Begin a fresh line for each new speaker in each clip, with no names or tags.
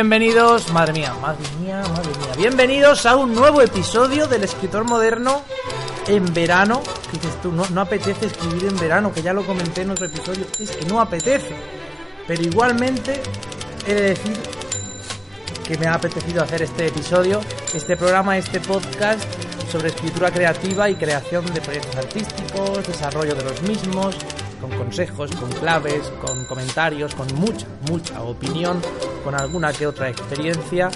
Bienvenidos, madre mía, madre mía, madre mía. Bienvenidos a un nuevo episodio del escritor moderno en verano. ¿Qué dices tú? No, no apetece escribir en verano, que ya lo comenté en otro episodio. Es que no apetece. Pero igualmente he de decir que me ha apetecido hacer este episodio, este programa, este podcast sobre escritura creativa y creación de proyectos artísticos, desarrollo de los mismos, con consejos, con claves, con comentarios, con mucha, mucha opinión, con alguna que otra experiencia.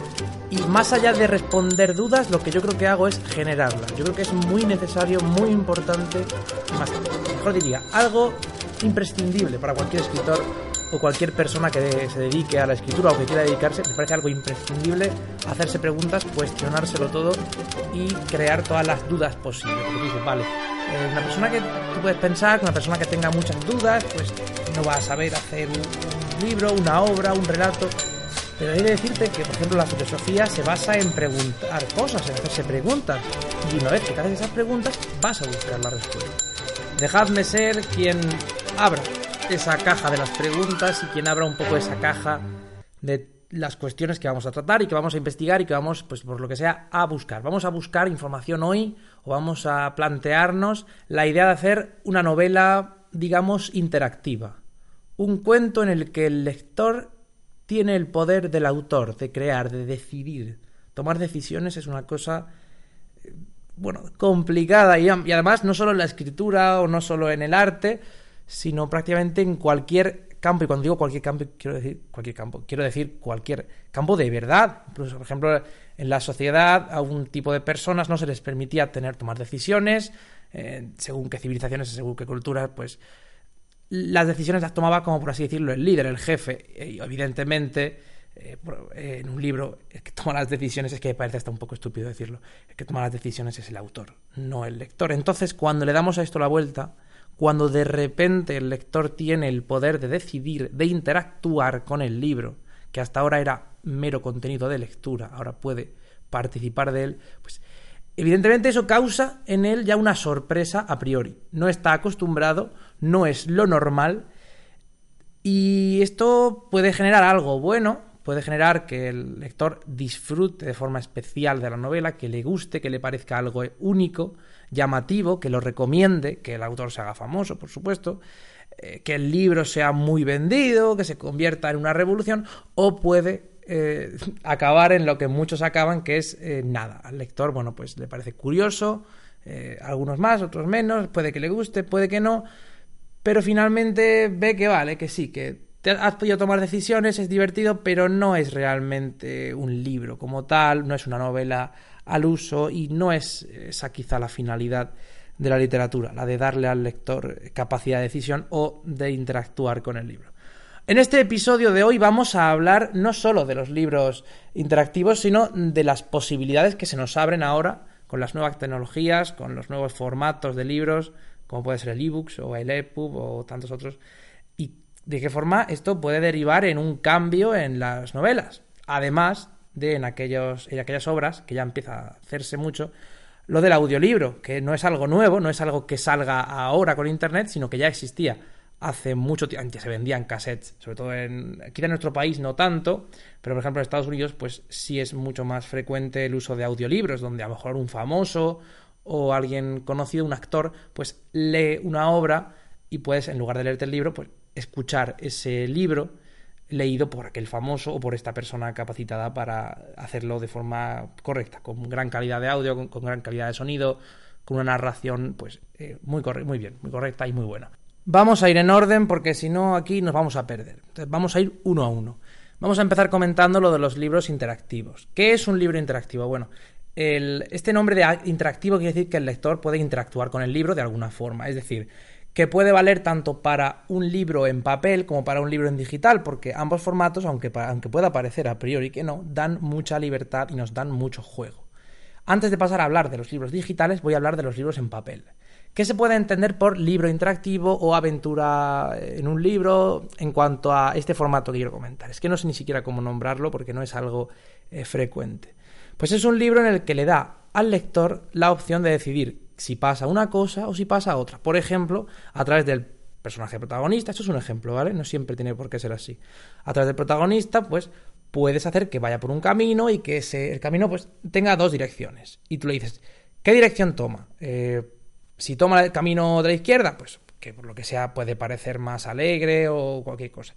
Y más allá de responder dudas, lo que yo creo que hago es generarlas. Yo creo que es muy necesario, muy importante, más, mejor diría, algo imprescindible para cualquier escritor o cualquier persona que se dedique a la escritura o que quiera dedicarse, me parece algo imprescindible hacerse preguntas, cuestionárselo todo y crear todas las dudas posibles. Porque dices, vale, eh, una persona que tú puedes pensar, una persona que tenga muchas dudas, pues no va a saber hacer un libro, una obra, un relato. Pero hay de decirte que, por ejemplo, la filosofía se basa en preguntar cosas, en hacerse preguntas. Y una vez que te haces esas preguntas, vas a buscar la respuesta. Dejadme ser quien abra esa caja de las preguntas y quien abra un poco esa caja de las cuestiones que vamos a tratar y que vamos a investigar y que vamos, pues por lo que sea, a buscar. Vamos a buscar información hoy o vamos a plantearnos la idea de hacer una novela, digamos, interactiva. Un cuento en el que el lector tiene el poder del autor, de crear, de decidir. Tomar decisiones es una cosa, eh, bueno, complicada y, y además no solo en la escritura o no solo en el arte, sino prácticamente en cualquier campo. Y cuando digo cualquier campo, quiero decir cualquier campo, quiero decir cualquier campo de verdad. por ejemplo, en la sociedad a un tipo de personas no se les permitía tener tomar decisiones, eh, según qué civilizaciones, según qué culturas, pues las decisiones las tomaba como por así decirlo el líder, el jefe. Y evidentemente, eh, en un libro, el que toma las decisiones, es que me parece hasta un poco estúpido decirlo, el que toma las decisiones es el autor, no el lector. Entonces, cuando le damos a esto la vuelta, cuando de repente el lector tiene el poder de decidir, de interactuar con el libro, que hasta ahora era mero contenido de lectura, ahora puede participar de él, pues evidentemente eso causa en él ya una sorpresa a priori. No está acostumbrado, no es lo normal y esto puede generar algo bueno, puede generar que el lector disfrute de forma especial de la novela, que le guste, que le parezca algo único, llamativo, que lo recomiende, que el autor se haga famoso, por supuesto, eh, que el libro sea muy vendido, que se convierta en una revolución, o puede eh, acabar en lo que muchos acaban, que es eh, nada. Al lector, bueno, pues le parece curioso, algunos más, otros menos, puede que le guste, puede que no, pero finalmente ve que vale, que sí, que has podido tomar decisiones, es divertido, pero no es realmente un libro como tal, no es una novela al uso y no es esa quizá la finalidad de la literatura, la de darle al lector capacidad de decisión o de interactuar con el libro. En este episodio de hoy vamos a hablar no solo de los libros interactivos, sino de las posibilidades que se nos abren ahora con las nuevas tecnologías, con los nuevos formatos de libros, como puede ser el ebooks o el EPUB o tantos otros, y de qué forma esto puede derivar en un cambio en las novelas. Además de en, aquellos, en aquellas obras, que ya empieza a hacerse mucho, lo del audiolibro, que no es algo nuevo, no es algo que salga ahora con Internet, sino que ya existía hace mucho tiempo, antes se vendían cassettes, sobre todo en, aquí en nuestro país no tanto, pero por ejemplo en Estados Unidos pues sí es mucho más frecuente el uso de audiolibros, donde a lo mejor un famoso o alguien conocido, un actor, pues lee una obra y puedes, en lugar de leerte el libro, pues escuchar ese libro leído por aquel famoso o por esta persona capacitada para hacerlo de forma correcta, con gran calidad de audio, con, gran calidad de sonido, con una narración pues eh, muy, muy bien, muy correcta y muy buena. Vamos a ir en orden porque si no aquí nos vamos a perder. Entonces vamos a ir uno a uno. Vamos a empezar comentando lo de los libros interactivos. ¿Qué es un libro interactivo? Bueno, este nombre de interactivo quiere decir que el lector puede interactuar con el libro de alguna forma. Es decir, que puede valer tanto para un libro en papel como para un libro en digital, porque ambos formatos, aunque, aunque pueda parecer a priori que no, dan mucha libertad y nos dan mucho juego. Antes de pasar a hablar de los libros digitales, voy a hablar de los libros en papel. ¿Qué se puede entender por libro interactivo o aventura en un libro en cuanto a este formato que quiero comentar? Es que no sé ni siquiera cómo nombrarlo porque no es algo eh, frecuente. Pues es un libro en el que le da al lector la opción de decidir si pasa una cosa o si pasa otra. Por ejemplo, a través del personaje protagonista, esto es un ejemplo, ¿vale? No siempre tiene por qué ser así. A través del protagonista, pues puedes hacer que vaya por un camino y que ese, el camino pues tenga dos direcciones. Y tú le dices, ¿qué dirección toma? Eh, si toma el camino de la izquierda, pues que por lo que sea puede parecer más alegre o cualquier cosa.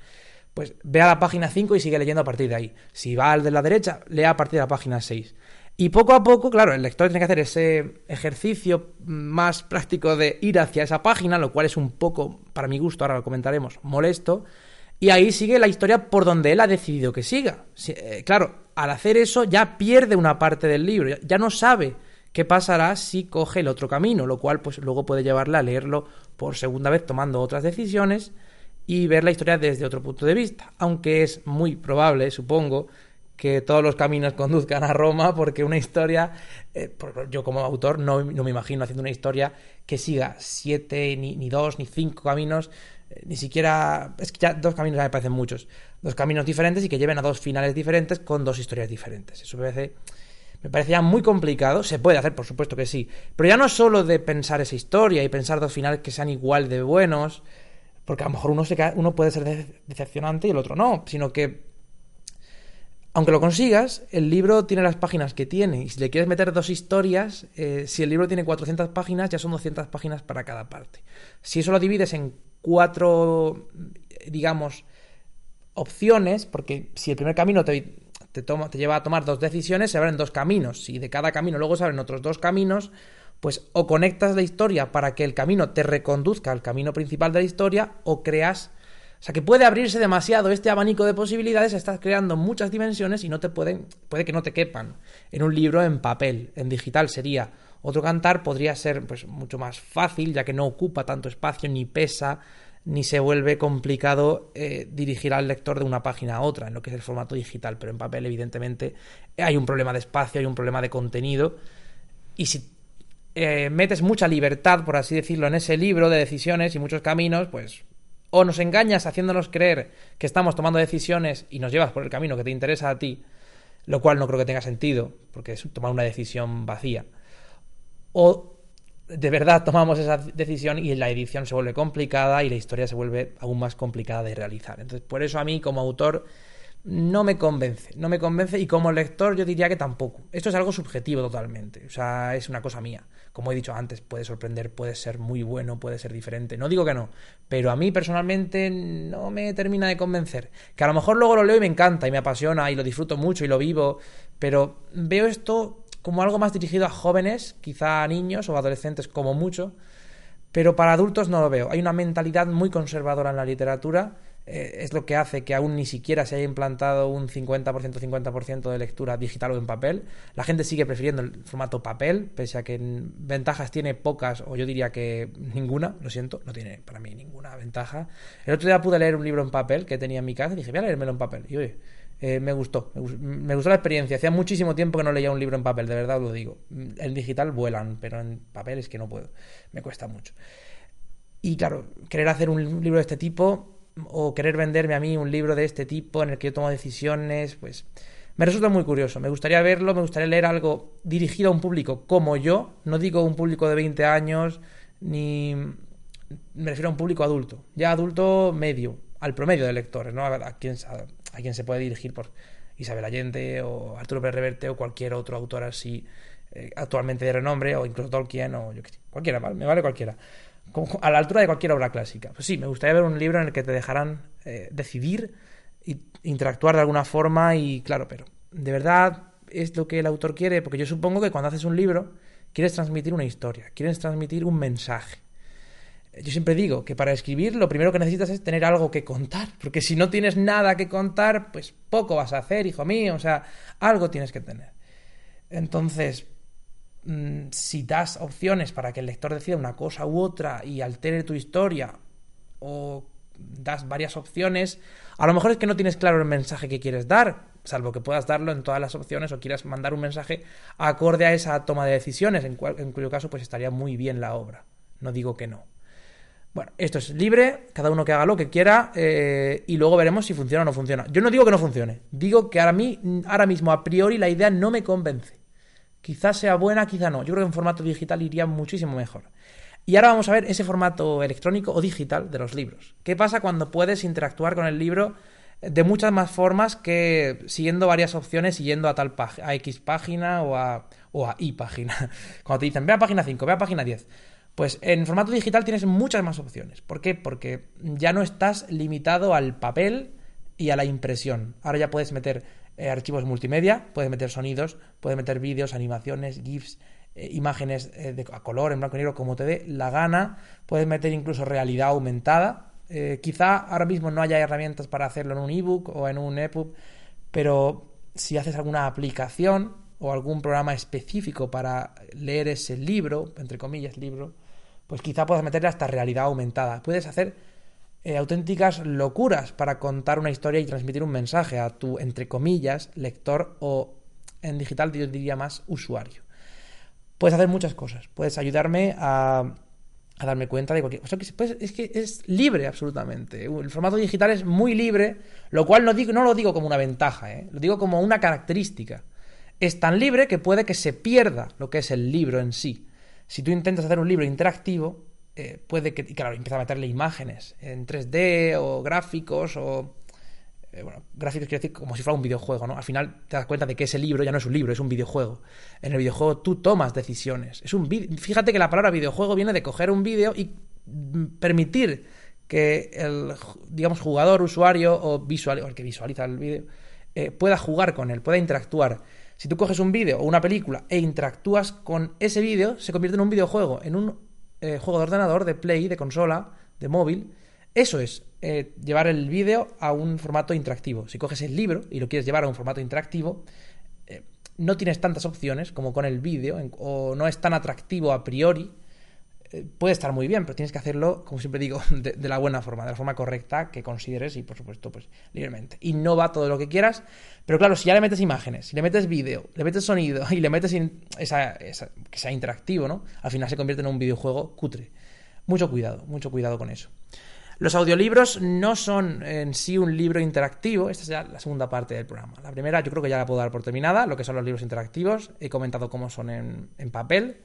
Pues ve a la página 5 y sigue leyendo a partir de ahí. Si va al de la derecha, lea a partir de la página 6. Y poco a poco, claro, el lector tiene que hacer ese ejercicio más práctico de ir hacia esa página, lo cual es un poco, para mi gusto, ahora lo comentaremos, molesto. Y ahí sigue la historia por donde él ha decidido que siga. Eh, claro, al hacer eso ya pierde una parte del libro, ya no sabe qué pasará si coge el otro camino, lo cual pues luego puede llevarle a leerlo por segunda vez tomando otras decisiones y ver la historia desde otro punto de vista, aunque es muy probable, supongo, que todos los caminos conduzcan a Roma, porque una historia, eh, yo como autor no, me imagino haciendo una historia que siga siete, ni, dos, ni cinco caminos, eh, ni siquiera, es que ya dos caminos ya me parecen muchos, dos caminos diferentes y que lleven a dos finales diferentes con dos historias diferentes. Eso me parece, me parece ya muy complicado, se puede hacer, por supuesto que sí, pero ya no solo de pensar esa historia y pensar dos finales que sean igual de buenos, porque a lo mejor uno, se, uno puede ser decepcionante y el otro no, sino que aunque lo consigas, el libro tiene las páginas que tiene. Y si le quieres meter dos historias, eh, si el libro tiene 400 páginas, ya son 200 páginas para cada parte. Si eso lo divides en cuatro, digamos, opciones, porque si el primer camino te, toma, te lleva a tomar dos decisiones, se abren dos caminos. Si de cada camino luego se abren otros dos caminos, pues o conectas la historia para que el camino te reconduzca al camino principal de la historia, o creas o sea que puede abrirse demasiado este abanico de posibilidades, estás creando muchas dimensiones y no te pueden, puede que no te quepan en un libro en papel, en digital. Sería otro cantar, podría ser pues mucho más fácil, ya que no ocupa tanto espacio, ni pesa, ni se vuelve complicado eh, dirigir al lector de una página a otra, en lo que es el formato digital, pero en papel evidentemente hay un problema de espacio, hay un problema de contenido, y si eh, metes mucha libertad, por así decirlo, en ese libro de decisiones y muchos caminos, pues o nos engañas haciéndonos creer que estamos tomando decisiones y nos llevas por el camino que te interesa a ti, lo cual no creo que tenga sentido, porque es tomar una decisión vacía. O de verdad tomamos esa decisión y la edición se vuelve complicada y la historia se vuelve aún más complicada de realizar. Entonces, por eso a mí como autor no me convence, no me convence y como lector yo diría que tampoco. Esto es algo subjetivo totalmente, o sea, es una cosa mía. Como he dicho antes, puede sorprender, puede ser muy bueno, puede ser diferente. No digo que no, pero a mí personalmente no me termina de convencer. Que a lo mejor luego lo leo y me encanta y me apasiona y lo disfruto mucho y lo vivo, pero veo esto como algo más dirigido a jóvenes, quizá a niños o adolescentes como mucho, pero para adultos no lo veo. Hay una mentalidad muy conservadora en la literatura eh, es lo que hace que aún ni siquiera se haya implantado un 50%, 50% de lectura digital o en papel. La gente sigue prefiriendo el formato papel, pese a que ventajas tiene pocas, o yo diría que ninguna, lo siento, no tiene para mí ninguna ventaja. El otro día pude leer un libro en papel que tenía en mi casa y dije, voy a leérmelo en papel. Y oye, eh, me gustó, me gustó la experiencia. Hacía muchísimo tiempo que no leía un libro en papel, de verdad lo digo. En digital vuelan, pero en papel es que no puedo, me cuesta mucho. Y claro, querer hacer un libro de este tipo o querer venderme a mí un libro de este tipo en el que yo tomo decisiones, pues me resulta muy curioso. Me gustaría verlo, me gustaría leer algo dirigido a un público como yo, no digo un público de 20 años, ni me refiero a un público adulto, ya adulto medio, al promedio de lectores, ¿no? A, quién, a, quién se puede dirigir por Isabel Allende o Arturo Pérez Reverte o cualquier otro autor así eh, actualmente de renombre o incluso Tolkien o yo qué sé, cualquiera, me vale cualquiera a la altura de cualquier obra clásica. Pues sí, me gustaría ver un libro en el que te dejaran eh, decidir e interactuar de alguna forma y claro, pero de verdad es lo que el autor quiere, porque yo supongo que cuando haces un libro quieres transmitir una historia, quieres transmitir un mensaje. Yo siempre digo que para escribir lo primero que necesitas es tener algo que contar, porque si no tienes nada que contar, pues poco vas a hacer, hijo mío, o sea, algo tienes que tener. Entonces, Mm, si das opciones para que el lector decida una cosa u otra y altere tu historia, o das varias opciones, a lo mejor es que no tienes claro el mensaje que quieres dar, salvo que puedas darlo en todas las opciones o quieras mandar un mensaje acorde a esa toma de decisiones, en, cuyo caso pues estaría muy bien la obra. No digo que no. Bueno, esto es libre, cada uno que haga lo que quiera eh, y luego veremos si funciona o no funciona. Yo no digo que no funcione, digo que mí, ahora mismo a priori la idea no me convence. Quizás sea buena, quizá no. Yo creo que en formato digital iría muchísimo mejor. Y ahora vamos a ver ese formato electrónico o digital de los libros. ¿Qué pasa cuando puedes interactuar con el libro de muchas más formas que siguiendo varias opciones, yendo a tal a X página o a, o a Y página. Cuando te dicen, ve a página 5, ve a página 10. Pues en formato digital tienes muchas más opciones. ¿Por qué? Porque ya no estás limitado al papel y a la impresión. Ahora ya puedes meter eh, archivos multimedia, puedes meter sonidos, puedes meter vídeos, animaciones, GIFs, eh, imágenes eh, de, a color, en blanco y negro, como te dé la gana. Puedes meter incluso realidad aumentada. quizá ahora mismo no haya herramientas para hacerlo en un ebook o en un EPUB, pero si haces alguna aplicación o algún programa específico para leer ese libro, entre comillas, libro, pues quizá puedas meterle hasta realidad aumentada. Puedes hacer eh, auténticas locuras para contar una historia y transmitir un mensaje a tu, entre comillas, lector o en digital yo diría más usuario. Puedes hacer muchas cosas. Puedes ayudarme a, darme cuenta de cualquier cosa. Pues, es que es libre absolutamente. El formato digital es muy libre, lo cual no, digo, no lo digo como una ventaja, ¿eh? lo digo como una característica. Es tan libre que puede que se pierda lo que es el libro en sí si tú intentas hacer un libro interactivo, eh, puede que, y claro, empieza a meterle imágenes en 3D o gráficos o... Eh, bueno, gráficos quiero decir como si fuera un videojuego, ¿no? Al final te das cuenta de que ese libro ya no es un libro, es un videojuego. En el videojuego tú tomas decisiones. Es un Fíjate que la palabra videojuego viene de coger un vídeo y permitir que el, digamos, jugador, usuario o, visual, el que visualiza el vídeo eh, pueda jugar con él, pueda interactuar. Si tú coges un vídeo o una película e interactúas con ese vídeo, se convierte en un videojuego, en un eh, juego de ordenador, de play, de consola, de móvil. Eso es eh, llevar el vídeo a un formato interactivo. Si coges el libro y lo quieres llevar a un formato interactivo, eh, no tienes tantas opciones como con el vídeo, o no es tan atractivo a priori puede estar muy bien, pero tienes que hacerlo, como siempre digo, de, la buena forma, de la forma correcta que consideres y, por supuesto, pues libremente. Innova todo lo que quieras, pero claro, si ya le metes imágenes, si le metes vídeo, le metes sonido y le metes esa, que sea interactivo, ¿no? Al final se convierte en un videojuego cutre. Mucho cuidado, mucho cuidado con eso. Los audiolibros no son en sí un libro interactivo, esta es ya la segunda parte del programa. La primera yo creo que ya la puedo dar por terminada, lo que son los libros interactivos, he comentado cómo son en papel, eh,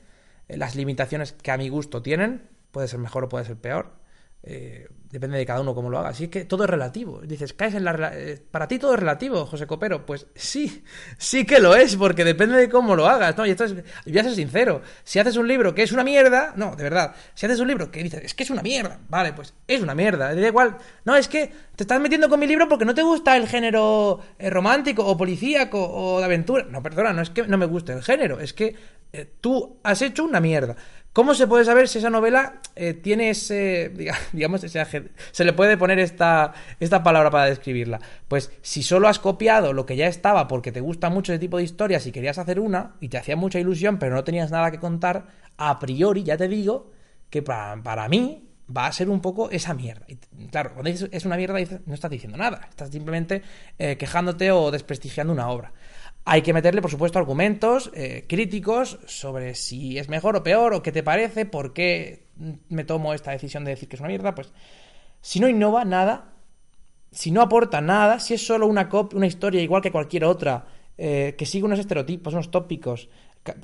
las limitaciones que a mi gusto tienen, puede ser mejor o puede ser peor, eh, depende de cada uno cómo lo haga. Así que todo es relativo. Dices, caes en la. Eh, para ti todo es relativo, José Copero. Pues sí, sí que lo es, porque depende de cómo lo hagas. ¿no? Y esto es, voy a ser sincero. Si haces un libro que es una mierda, no, de verdad. Si haces un libro que dices, es que es una mierda, vale, pues es una mierda. Da igual. No, es que te estás metiendo con mi libro porque no te gusta el género romántico o policíaco o de aventura. No, perdona, no es que no me guste el género, es que tú has hecho una mierda. ¿Cómo se puede saber si esa novela eh, tiene ese, digamos, ese, se le puede poner esta, esta palabra para describirla? Pues si solo has copiado lo que ya estaba porque te gusta mucho ese tipo de historias y querías hacer una y te hacía mucha ilusión pero no tenías nada que contar, a priori ya te digo que para, mí va a ser un poco esa mierda. Claro, cuando dices es una mierda no estás diciendo nada, estás simplemente eh, quejándote o desprestigiando una obra. Hay que meterle, por supuesto, argumentos eh, críticos sobre si es mejor o peor, o qué te parece, por qué me tomo esta decisión de decir que es una mierda. Pues si no innova nada, si no aporta nada, si es solo una, una historia igual que cualquier otra, eh, que sigue unos estereotipos, unos tópicos,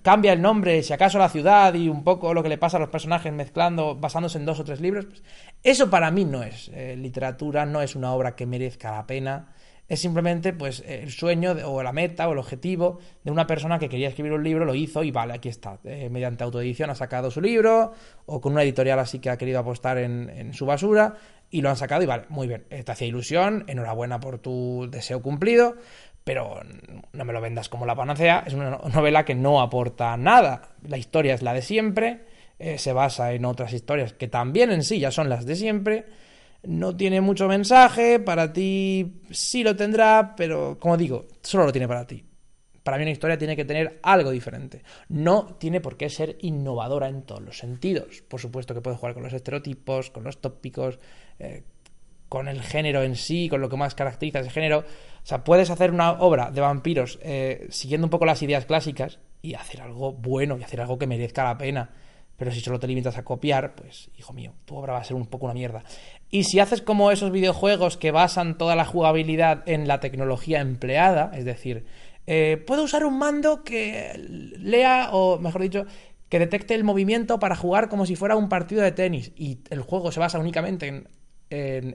cambia el nombre, si acaso la ciudad y un poco lo que le pasa a los personajes mezclando, basándose en dos o tres libros, pues eso para mí no es eh, literatura, no es una obra que merezca la pena es simplemente pues el sueño o la meta o el objetivo de una persona que quería escribir un libro, lo hizo y vale, aquí está. Eh, mediante autoedición ha sacado su libro o con una editorial así que ha querido apostar en, su basura y lo han sacado y vale, muy bien, te hacía ilusión, enhorabuena por tu deseo cumplido, pero no me lo vendas como la panacea, es una novela que no aporta nada. La historia es la de siempre, eh, se basa en otras historias que también en sí ya son las de siempre no tiene mucho mensaje, para ti sí lo tendrá, pero como digo, solo lo tiene para ti. Para mí una historia tiene que tener algo diferente. No tiene por qué ser innovadora en todos los sentidos. Por supuesto que puede jugar con los estereotipos, con los tópicos, eh, con el género en sí, con lo que más caracteriza ese género. O sea, puedes hacer una obra de vampiros eh, siguiendo un poco las ideas clásicas y hacer algo bueno y hacer algo que merezca la pena. Pero si solo te limitas a copiar, pues, hijo mío, tu obra va a ser un poco una mierda. Y si haces como esos videojuegos que basan toda la jugabilidad en la tecnología empleada, es decir, eh, puedo usar un mando que lea, o mejor dicho, que detecte el movimiento para jugar como si fuera un partido de tenis, y el juego se basa únicamente en,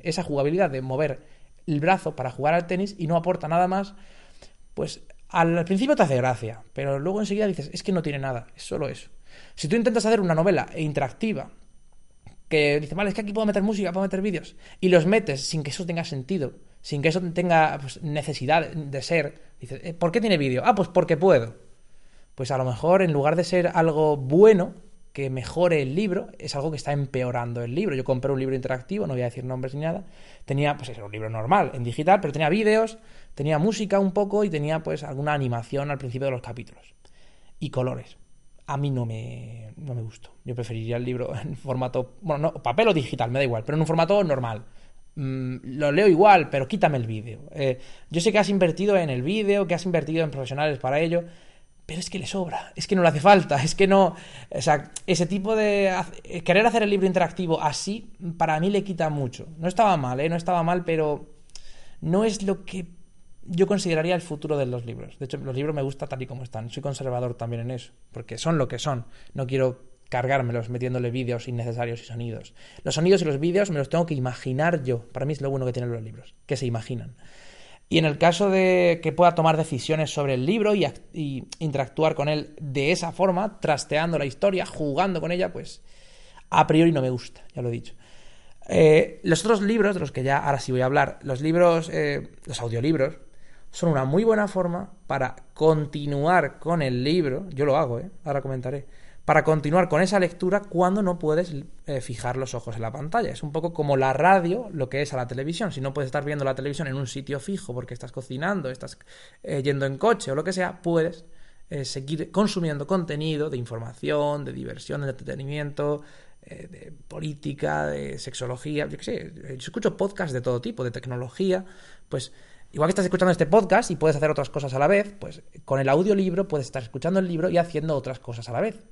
esa jugabilidad de mover el brazo para jugar al tenis y no aporta nada más, pues al principio te hace gracia, pero luego enseguida dices, es que no tiene nada, es solo eso. Si tú intentas hacer una novela interactiva, que dice, vale, es que aquí puedo meter música, puedo meter vídeos, y los metes sin que eso tenga sentido, sin que eso tenga pues, necesidad de ser, dices, eh, ¿por qué tiene vídeo? Ah, pues porque puedo. Pues a lo mejor en lugar de ser algo bueno, que mejore el libro, es algo que está empeorando el libro. Yo compré un libro interactivo, no voy a decir nombres ni nada, tenía, pues era un libro normal, en digital, pero tenía vídeos, tenía música un poco y tenía pues alguna animación al principio de los capítulos. Y colores. A mí no me, no me gustó. Yo preferiría el libro en formato, bueno, no, papel o digital, me da igual, pero en un formato normal. Mm, lo leo igual, pero quítame el vídeo. Eh, yo sé que has invertido en el vídeo, que has invertido en profesionales para ello, pero es que le sobra, es que no le hace falta, es que no... O sea, ese tipo de... Querer hacer el libro interactivo así, para mí le quita mucho. No estaba mal, ¿eh? No estaba mal, pero no es lo que yo consideraría el futuro de los libros. De hecho, los libros me gustan tal y como están. Soy conservador también en eso, porque son lo que son. No quiero cargármelos metiéndole vídeos innecesarios y sonidos. Los sonidos y los vídeos me los tengo que imaginar yo. Para mí es lo bueno que tienen los libros, que se imaginan. Y en el caso de que pueda tomar decisiones sobre el libro y, interactuar con él de esa forma, trasteando la historia, jugando con ella, pues a priori no me gusta, ya lo he dicho. Eh, los otros libros, de los que ya ahora sí voy a hablar, los libros, eh, los audiolibros, son una muy buena forma para continuar con el libro. Yo lo hago, ¿eh? ahora comentaré para continuar con esa lectura cuando no puedes eh, fijar los ojos en la pantalla. Es un poco como la radio, lo que es a la televisión. Si no puedes estar viendo la televisión en un sitio fijo porque estás cocinando, estás eh, yendo en coche o lo que sea, puedes eh, seguir consumiendo contenido de información, de diversión, de entretenimiento, de política, de sexología, yo qué sé. Yo escucho podcasts de todo tipo, de tecnología, pues... Igual que estás escuchando este podcast y puedes hacer otras cosas a la vez, pues con el audiolibro puedes estar escuchando el libro y haciendo otras cosas a la vez.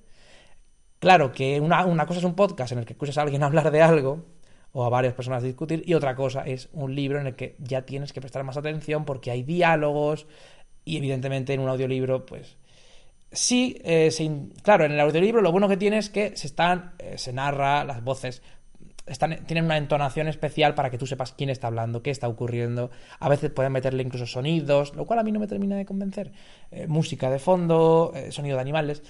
Claro que una, cosa es un podcast en el que escuchas a alguien hablar de algo o a varias personas discutir y otra cosa es un libro en el que ya tienes que prestar más atención porque hay diálogos y evidentemente en un audiolibro pues sí, eh, claro, en el audiolibro lo bueno que tiene es que se están, eh, se narra, las voces están, tienen una entonación especial para que tú sepas quién está hablando, qué está ocurriendo. A veces pueden meterle incluso sonidos, lo cual a mí no me termina de convencer. Eh, música de fondo, sonido de animales.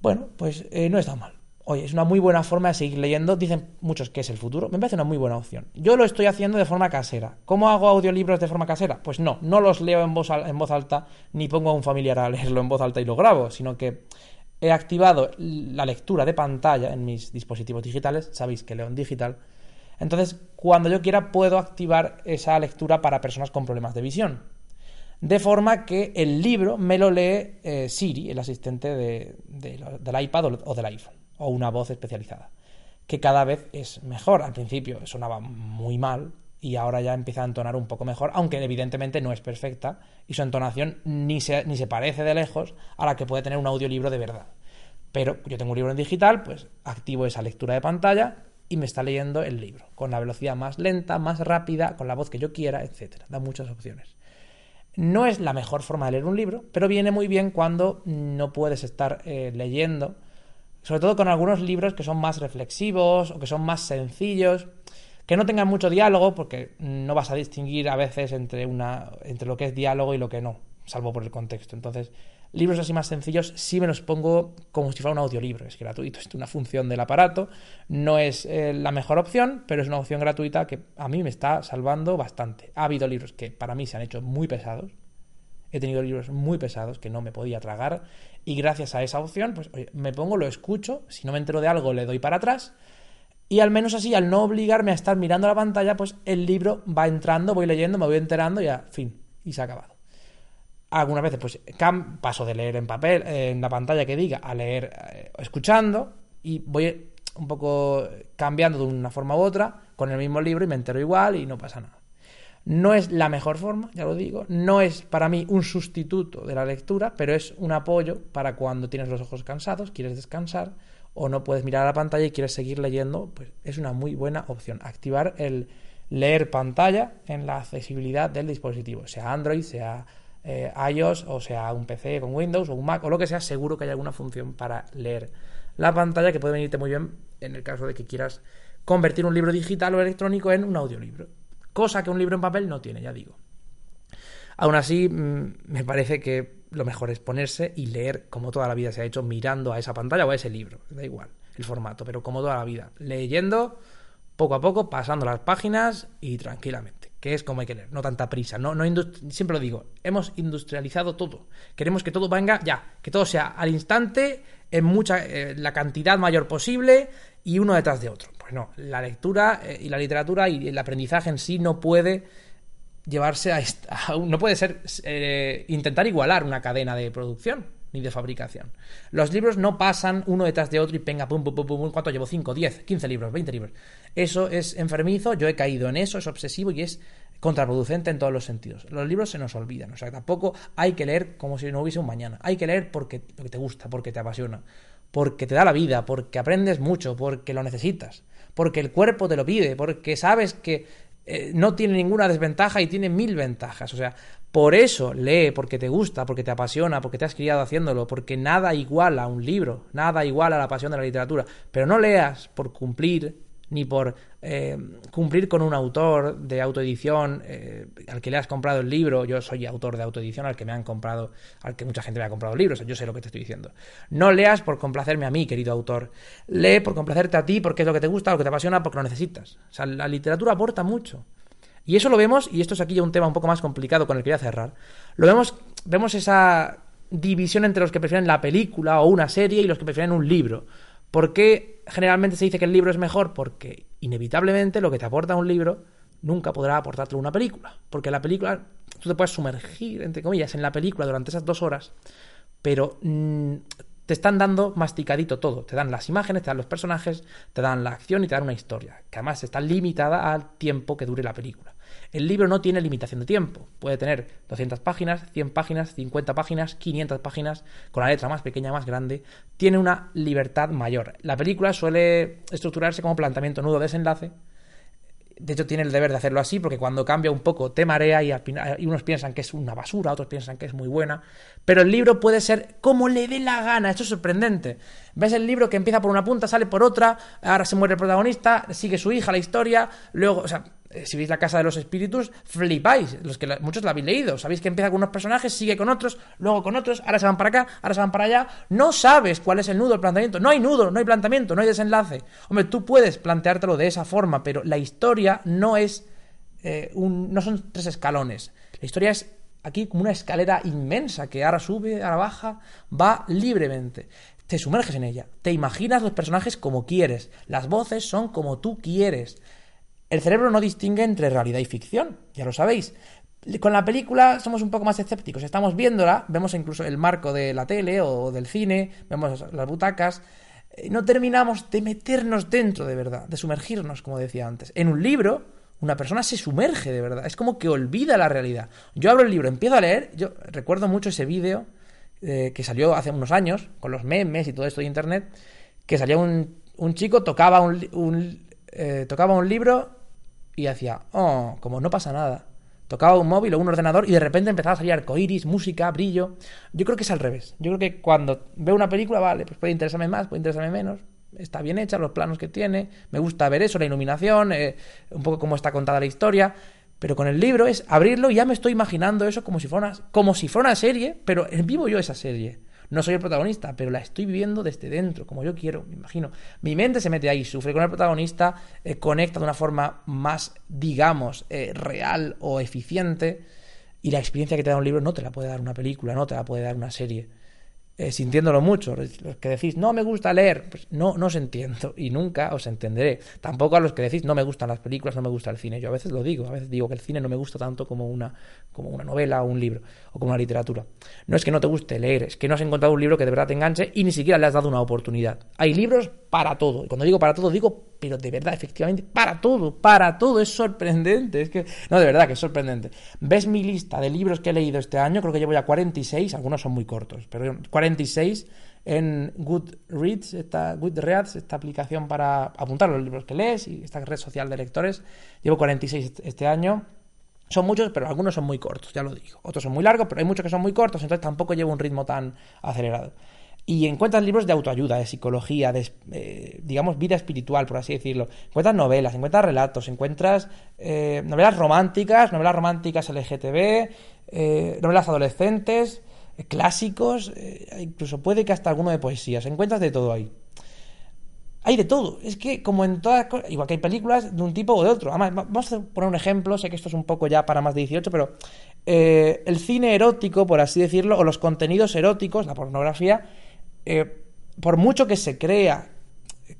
Bueno, pues eh, no está mal. Oye, es una muy buena forma de seguir leyendo. Dicen muchos que es el futuro. Me parece una muy buena opción. Yo lo estoy haciendo de forma casera. ¿Cómo hago audiolibros de forma casera? Pues no, no los leo en voz, en voz alta ni pongo a un familiar a leerlo en voz alta y lo grabo, sino que he activado la lectura de pantalla en mis dispositivos digitales. Sabéis que leo en digital. Entonces, cuando yo quiera, puedo activar esa lectura para personas con problemas de visión de forma que el libro me lo lee eh, Siri, el asistente de, del iPad o, del iPhone, o una voz especializada, que cada vez es mejor. Al principio sonaba muy mal y ahora ya empieza a entonar un poco mejor, aunque evidentemente no es perfecta y su entonación ni se, ni se parece de lejos a la que puede tener un audiolibro de verdad. Pero yo tengo un libro en digital, pues activo esa lectura de pantalla y me está leyendo el libro, con la velocidad más lenta, más rápida, con la voz que yo quiera, etc. Da muchas opciones. No es la mejor forma de leer un libro, pero viene muy bien cuando no puedes estar eh, leyendo, sobre todo con algunos libros que son más reflexivos o que son más sencillos, que no tengan mucho diálogo, porque no vas a distinguir a veces entre, una, entre lo que es diálogo y lo que no, salvo por el contexto. Entonces, libros así más sencillos sí me los pongo como si fuera un audiolibro, es gratuito, es una función del aparato, no es eh, la mejor opción, pero es una opción gratuita que a mí me está salvando bastante. Ha habido libros que para mí se han hecho muy pesados, he tenido libros muy pesados que no me podía tragar y gracias a esa opción, pues me pongo, lo escucho, si no me entero de algo le doy para atrás y al menos así, al no obligarme a estar mirando la pantalla, pues el libro va entrando, voy leyendo, me voy enterando y a fin, y se ha acabado algunas veces pues paso de leer en papel, en la pantalla que diga, a leer eh, escuchando y voy un poco cambiando de una forma u otra con el mismo libro y me entero igual y no pasa nada. No es la mejor forma, ya lo digo, no es para mí un sustituto de la lectura, pero es un apoyo para cuando tienes los ojos cansados, quieres descansar o no puedes mirar a la pantalla y quieres seguir leyendo, pues es una muy buena opción. Activar el leer pantalla en la accesibilidad del dispositivo, sea Android, sea eh, iOS, o sea, un PC con Windows o un Mac o lo que sea, seguro que hay alguna función para leer la pantalla que puede venirte muy bien en el caso de que quieras convertir un libro digital o electrónico en un audiolibro. cosa que un libro en papel no tiene, ya digo. Aún así, mm, me parece que lo mejor es ponerse y leer como toda la vida se ha hecho mirando a esa pantalla o a ese libro, da igual el formato, pero como toda la vida, leyendo poco a poco, pasando las páginas y tranquilamente, que es como hay que leer, no tanta prisa, no, no siempre lo digo, hemos industrializado todo, queremos que todo venga ya, que todo sea al instante, en mucha, eh, la cantidad mayor posible y uno detrás de otro. Pues no, la lectura eh, y la literatura y el aprendizaje en sí no puede llevarse a, no puede ser eh, intentar igualar una cadena de producción ni de fabricación. Los libros no pasan uno detrás de otro y venga, pum, pum, pum, pum, ¿cuánto llevo? 5, 10, 15 libros, 20 libros. Eso es enfermizo, yo he caído en eso, es obsesivo y es contraproducente en todos los sentidos. Los libros se nos olvidan, o sea, tampoco hay que leer como si no hubiese un mañana. Hay que leer porque, porque te gusta, porque te apasiona, porque te da la vida, porque aprendes mucho, porque lo necesitas, porque el cuerpo te lo pide, porque sabes que eh, no tiene ninguna desventaja y tiene mil ventajas. O sea, por eso lee, porque te gusta, porque te apasiona, porque te has criado haciéndolo, porque nada iguala a un libro, nada iguala a la pasión de la literatura. Pero no leas por cumplir ni por eh, cumplir con un autor de autoedición eh, al que le has comprado el libro. Yo soy autor de autoedición al que me han comprado, al que mucha gente me ha comprado libros. Yo sé lo que te estoy diciendo. No leas por complacerme a mí, querido autor. Lee por complacerte a ti, porque es lo que te gusta, lo que te apasiona, porque lo necesitas. O sea, la literatura aporta mucho. Y eso lo vemos, y esto es aquí ya un tema un poco más complicado con el que voy a cerrar. Lo vemos, vemos esa división entre los que prefieren la película o una serie y los que prefieren un libro. ¿Por qué generalmente se dice que el libro es mejor? Porque inevitablemente lo que te aporta un libro nunca podrá aportarte una película. Porque la película, tú te puedes sumergir, entre comillas, en la película durante esas dos horas, pero mm, te están dando masticadito todo. Te dan las imágenes, te dan los personajes, te dan la acción y te dan una historia, que además está limitada al tiempo que dure la película. El libro no tiene limitación de tiempo. Puede tener 200 páginas, 100 páginas, 50 páginas, 500 páginas, con la letra más pequeña, más grande. Tiene una libertad mayor. La película suele estructurarse como planteamiento nudo-desenlace de hecho tiene el deber de hacerlo así porque cuando cambia un poco te marea y, y, unos piensan que es una basura, otros piensan que es muy buena, pero el libro puede ser como le dé la gana, esto es sorprendente. Ves el libro que empieza por una punta, sale por otra, ahora se muere el protagonista, sigue su hija la historia, luego, o sea, si veis la Casa de los Espíritus, flipáis, los que muchos la habéis leído, sabéis que empieza con unos personajes, sigue con otros, luego con otros, ahora se van para acá, ahora se van para allá, no sabes cuál es el nudo, el planteamiento, no hay nudo, no hay planteamiento, no hay desenlace. Hombre, tú puedes planteártelo de esa forma, pero la historia no es eh, no son tres escalones, la historia es aquí como una escalera inmensa que ahora sube, ahora baja, va libremente. Te sumerges en ella, te imaginas los personajes como quieres, las voces son como tú quieres, el cerebro no distingue entre realidad y ficción, ya lo sabéis. Con la película somos un poco más escépticos. Estamos viéndola, vemos incluso el marco de la tele o del cine, vemos las butacas. Eh, no terminamos de meternos dentro de verdad, de sumergirnos, como decía antes. En un libro, una persona se sumerge de verdad. Es como que olvida la realidad. Yo abro el libro, empiezo a leer. Yo recuerdo mucho ese vídeo eh, que salió hace unos años, con los memes y todo esto de internet, que salía un, chico, tocaba un, eh, tocaba un libro y hacía, oh, como no pasa nada. Tocaba un móvil o un ordenador y de repente empezaba a salir arcoiris, música, brillo. Yo creo que es al revés. Yo creo que cuando veo una película, vale, pues puede interesarme más, puede interesarme menos. Está bien hecha, los planos que tiene. Me gusta ver eso, la iluminación, eh, un poco cómo está contada la historia. Pero con el libro es abrirlo y ya me estoy imaginando eso como si fuera como si fuera una serie, pero vivo yo esa serie. No soy el protagonista, pero la estoy viviendo desde dentro, como yo quiero, me imagino. Mi mente se mete ahí, sufre con el protagonista, eh, conecta de una forma más, digamos, eh, real o eficiente. Y la experiencia que te da un libro no te la puede dar una película, no te la puede dar una serie. Eh, sintiéndolo mucho. Los que decís, no me gusta leer, pues no, no os entiendo y nunca os entenderé. Tampoco a los que decís, no me gustan las películas, no me gusta el cine. Yo a veces lo digo, a veces digo que el cine no me gusta tanto como una, como una novela o un libro o como una literatura. No es que no te guste leer, es que no has encontrado un libro que de verdad te enganche y ni siquiera le has dado una oportunidad. Hay libros para todo. Y cuando digo para todo, digo, pero de verdad, efectivamente, para todo, para todo. Es sorprendente. Es que, no, de verdad que es sorprendente. ¿Ves mi lista de libros que he leído este año? Creo que llevo ya 46, algunos son muy cortos, pero 46 en Goodreads, esta, Goodreads, esta aplicación para apuntar los libros que lees y esta red social de lectores. Llevo 46 este año. Son muchos, pero algunos son muy cortos, ya lo digo. Otros son muy largos, pero hay muchos que son muy cortos, entonces tampoco llevo un ritmo tan acelerado. Y encuentras libros de autoayuda, de psicología, de, eh, digamos, vida espiritual, por así decirlo. Encuentras novelas, encuentras relatos, encuentras eh, novelas románticas, novelas románticas LGTB, eh, novelas adolescentes, clásicos, incluso puede que hasta alguno de poesías. Encuentras de todo ahí. Hay de todo. Es que, como en todas igual que hay películas de un tipo o de otro. Además, vamos a poner un ejemplo, sé que esto es un poco ya para más de 18, pero el cine erótico, por así decirlo, o los contenidos eróticos, la pornografía, eh, por mucho que se crea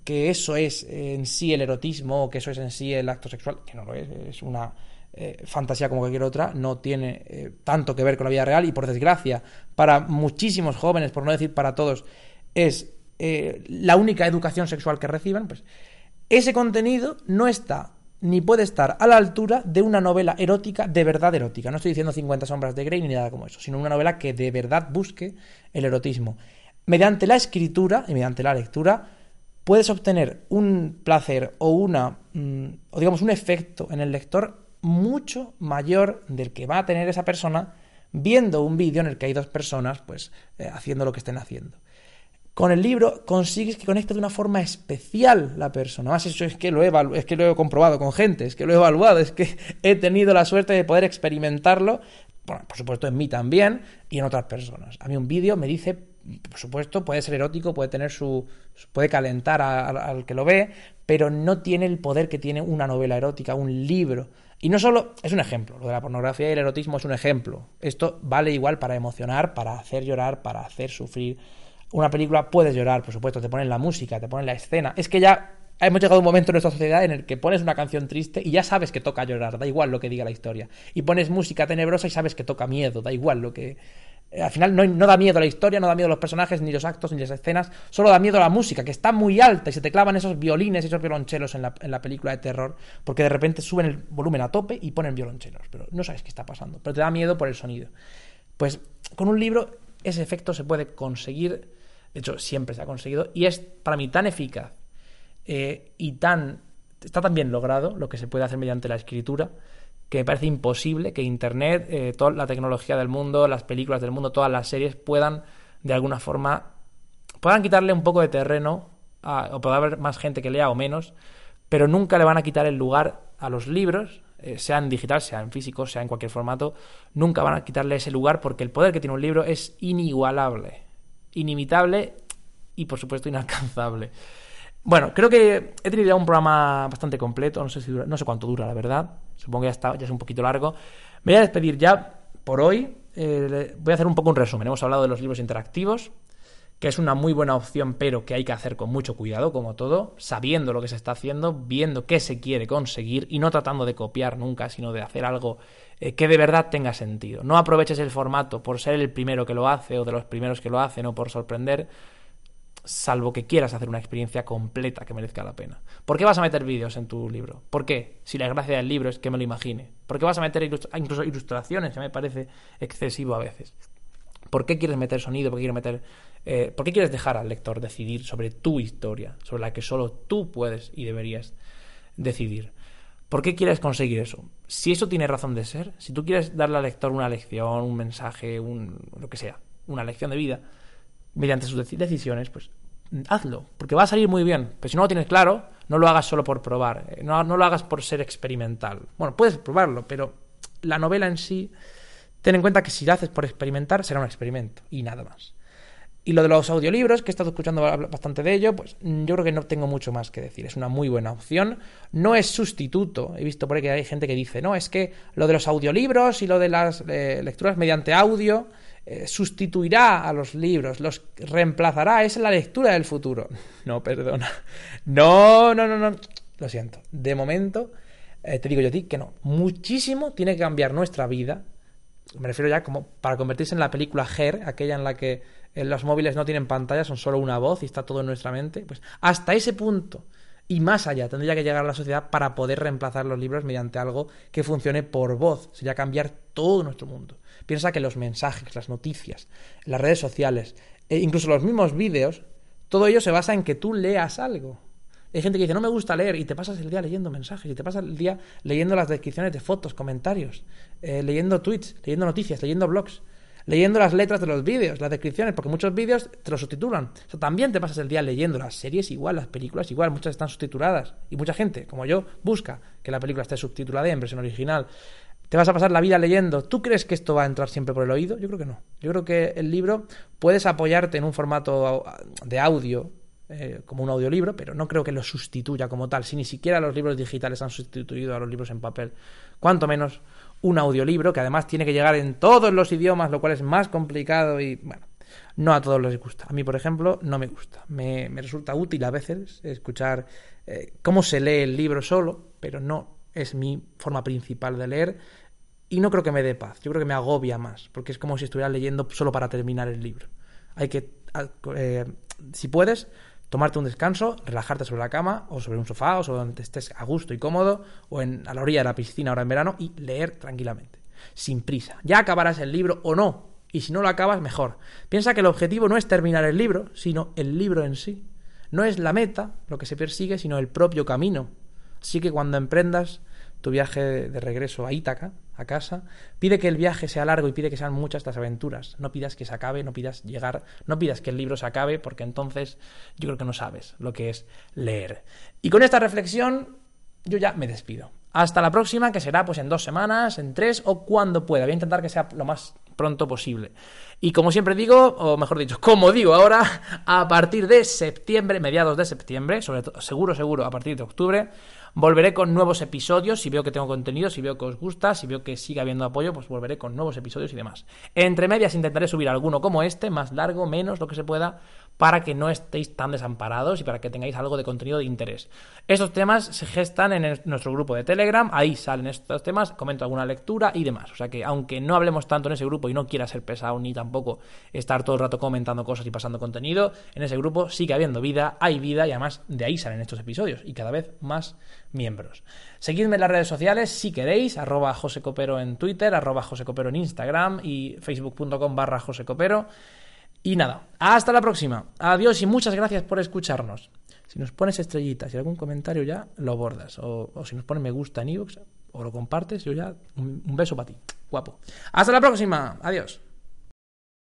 que eso es en sí el erotismo o que eso es en sí el acto sexual, que no lo es, es una eh, fantasía como cualquier otra, no tiene eh, tanto que ver con la vida real y por desgracia, para muchísimos jóvenes, por no decir para todos, es la única educación sexual que reciben, pues ese contenido no está ni puede estar a la altura de una novela erótica de verdad erótica. No estoy diciendo 50 sombras de Grey ni nada como eso, sino una novela que de verdad busque el erotismo mediante la escritura y mediante la lectura puedes obtener un placer o una mm, o digamos un efecto en el lector mucho mayor del que va a tener esa persona viendo un vídeo en el que hay dos personas pues eh, haciendo lo que estén haciendo. Con el libro consigues que conecte de una forma especial la persona. Más eso es que lo he es que lo he comprobado con gente, es que lo he evaluado, es que he tenido la suerte de poder experimentarlo, por supuesto en mí también y en otras personas. A mí un vídeo me dice por supuesto, puede ser erótico, puede tener su. puede calentar al que lo ve, pero no tiene el poder que tiene una novela erótica, un libro. Y no solo. Es un ejemplo. Lo de la pornografía y el erotismo es un ejemplo. Esto vale igual para emocionar, para hacer llorar, para hacer sufrir. Una película puedes llorar, por supuesto, te ponen la música, te ponen la escena. Es que ya hemos llegado a un momento en nuestra sociedad en el que pones una canción triste y ya sabes que toca llorar, da igual lo que diga la historia. Y pones música tenebrosa y sabes que toca miedo, da igual lo que al final no, da miedo la historia, no da miedo los personajes, ni los actos, ni las escenas, solo da miedo la música, que está muy alta y se te clavan esos violines y esos violonchelos en la, en la película de terror, porque de repente suben el volumen a tope y ponen violonchelos, pero no sabes qué está pasando, pero te da miedo por el sonido. Pues con un libro ese efecto se puede conseguir, de hecho siempre se ha conseguido, y es para mí tan eficaz eh, y tan... está tan bien logrado lo que se puede hacer mediante la escritura, que me parece imposible que Internet, eh, toda la tecnología del mundo, las películas del mundo, todas las series puedan, de alguna forma, puedan quitarle un poco de terreno, o puede haber más gente que lea o menos, pero nunca le van a quitar el lugar a los libros, eh, sea en digital, sea en físico, sea en cualquier formato, nunca van a quitarle ese lugar porque el poder que tiene un libro es inigualable, inimitable y por supuesto inalcanzable. Bueno, creo que he tenido ya un programa bastante completo, no sé, si no sé cuánto dura, la verdad. Supongo que ya, está, ya es un poquito largo. Me voy a despedir ya por hoy. Eh, voy a hacer un poco un resumen. Hemos hablado de los libros interactivos, que es una muy buena opción, pero que hay que hacer con mucho cuidado, como todo, sabiendo lo que se está haciendo, viendo qué se quiere conseguir y no tratando de copiar nunca, sino de hacer algo eh, que de verdad tenga sentido. No aproveches el formato por ser el primero que lo hace o de los primeros que lo hacen o por sorprender salvo que quieras hacer una experiencia completa que merezca la pena. ¿Por qué vas a meter vídeos en tu libro? ¿Por qué? Si la gracia del libro es que me lo imagine. ¿Por qué vas a meter incluso ilustraciones? Que me parece excesivo a veces. ¿Por qué quieres meter sonido? ¿Por qué quieres meter eh, ¿Por qué quieres dejar al lector decidir sobre tu historia, sobre la que solo tú puedes y deberías decidir? ¿Por qué quieres conseguir eso? Si eso tiene razón de ser, si tú quieres darle al lector una lección, un mensaje, un lo que sea, una lección de vida, mediante sus decisiones, pues hazlo, porque va a salir muy bien. Pero si no lo tienes claro, no lo hagas solo por probar, eh, no, no lo hagas por ser experimental. Bueno, puedes probarlo, pero la novela en sí, ten en cuenta que si la haces por experimentar, será un experimento y nada más. Y lo de los audiolibros, que he estado escuchando bastante de ello, pues yo creo que no tengo mucho más que decir. Es una muy buena opción. No es sustituto. He visto por ahí que hay gente que dice, no, es que lo de los audiolibros y lo de las eh, lecturas mediante audio eh, sustituirá a los libros, los reemplazará, es la lectura del futuro. No, perdona. No, no, no, no. Lo siento. De momento, eh, te digo yo a ti que no. Muchísimo tiene que cambiar nuestra vida. Me refiero ya como para convertirse en la película Her, aquella en la que eh, los móviles no tienen pantalla, son solo una voz y está todo en nuestra mente. Pues hasta ese punto y más allá tendría que llegar a la sociedad para poder reemplazar los libros mediante algo que funcione por voz. Sería cambiar todo nuestro mundo. Piensa que los mensajes, las noticias, las redes sociales, e incluso los mismos vídeos, todo ello se basa en que tú leas algo. Hay gente que dice, no me gusta leer, y te pasas el día leyendo mensajes, y te pasas el día leyendo las descripciones de fotos, comentarios, eh, leyendo tweets, leyendo noticias, leyendo blogs. Leyendo las letras de los vídeos, las descripciones, porque muchos vídeos te lo subtitulan. O también te pasas el día leyendo las series igual, las películas igual, muchas están subtituladas. Y mucha gente, como yo, busca que la película esté subtitulada en versión original. Te vas a pasar la vida leyendo. ¿Tú crees que esto va a entrar siempre por el oído? Yo creo que no. Yo creo que el libro puedes apoyarte en un formato de audio, eh, como un audiolibro, pero no creo que lo sustituya como tal. Si ni siquiera los libros digitales han sustituido a los libros en papel, cuanto menos un audiolibro que además tiene que llegar en todos los idiomas, lo cual es más complicado y bueno, no a todos les gusta. A mí, por ejemplo, no me gusta. Me, resulta útil a veces escuchar eh, cómo se lee el libro solo, pero no es mi forma principal de leer y no creo que me dé paz. Yo creo que me agobia más, porque es como si estuviera leyendo solo para terminar el libro. Hay que, eh, si puedes, tomarte un descanso, relajarte sobre la cama o sobre un sofá o sobre donde estés a gusto y cómodo o en, a la orilla de la piscina ahora en verano y leer tranquilamente, sin prisa. Ya acabarás el libro o no, y si no lo acabas, mejor. Piensa que el objetivo no es terminar el libro, sino el libro en sí. No es la meta lo que se persigue, sino el propio camino. Así que cuando emprendas tu viaje de regreso a Ítaca, a casa, pide que el viaje sea largo y pide que sean muchas estas aventuras. No pidas que se acabe, no pidas llegar, no pidas que el libro se acabe, porque entonces yo creo que no sabes lo que es leer. Y con esta reflexión, yo ya me despido. Hasta la próxima, que será pues en dos semanas, en tres o cuando pueda. Voy a intentar que sea lo más pronto posible. Y como siempre digo, o mejor dicho, como digo ahora, a partir de septiembre, mediados de septiembre, sobre todo, seguro, seguro, a partir de octubre, Volveré con nuevos episodios, si veo que tengo contenido, si veo que os gusta, si veo que sigue habiendo apoyo, pues volveré con nuevos episodios y demás. Entre medias intentaré subir alguno como este, más largo, menos, lo que se pueda, para que no estéis tan desamparados y para que tengáis algo de contenido de interés. Estos temas se gestan en nuestro grupo de Telegram, ahí salen estos temas, comento alguna lectura y demás. O sea que aunque no hablemos tanto en ese grupo y no quiera ser pesado ni tampoco estar todo el rato comentando cosas y pasando contenido, en ese grupo sigue habiendo vida, hay vida y además de ahí salen estos episodios y cada vez más miembros. Seguidme en las redes sociales si queréis, arroba josecopero en Twitter, arroba josecopero en Instagram y facebook.com barra josecopero. Y nada, hasta la próxima. Adiós y muchas gracias por escucharnos. Si nos pones estrellitas y algún comentario ya, lo bordas. O, si nos pones me gusta en iVoox o lo compartes, yo ya un beso para ti. Guapo. Hasta la próxima. Adiós.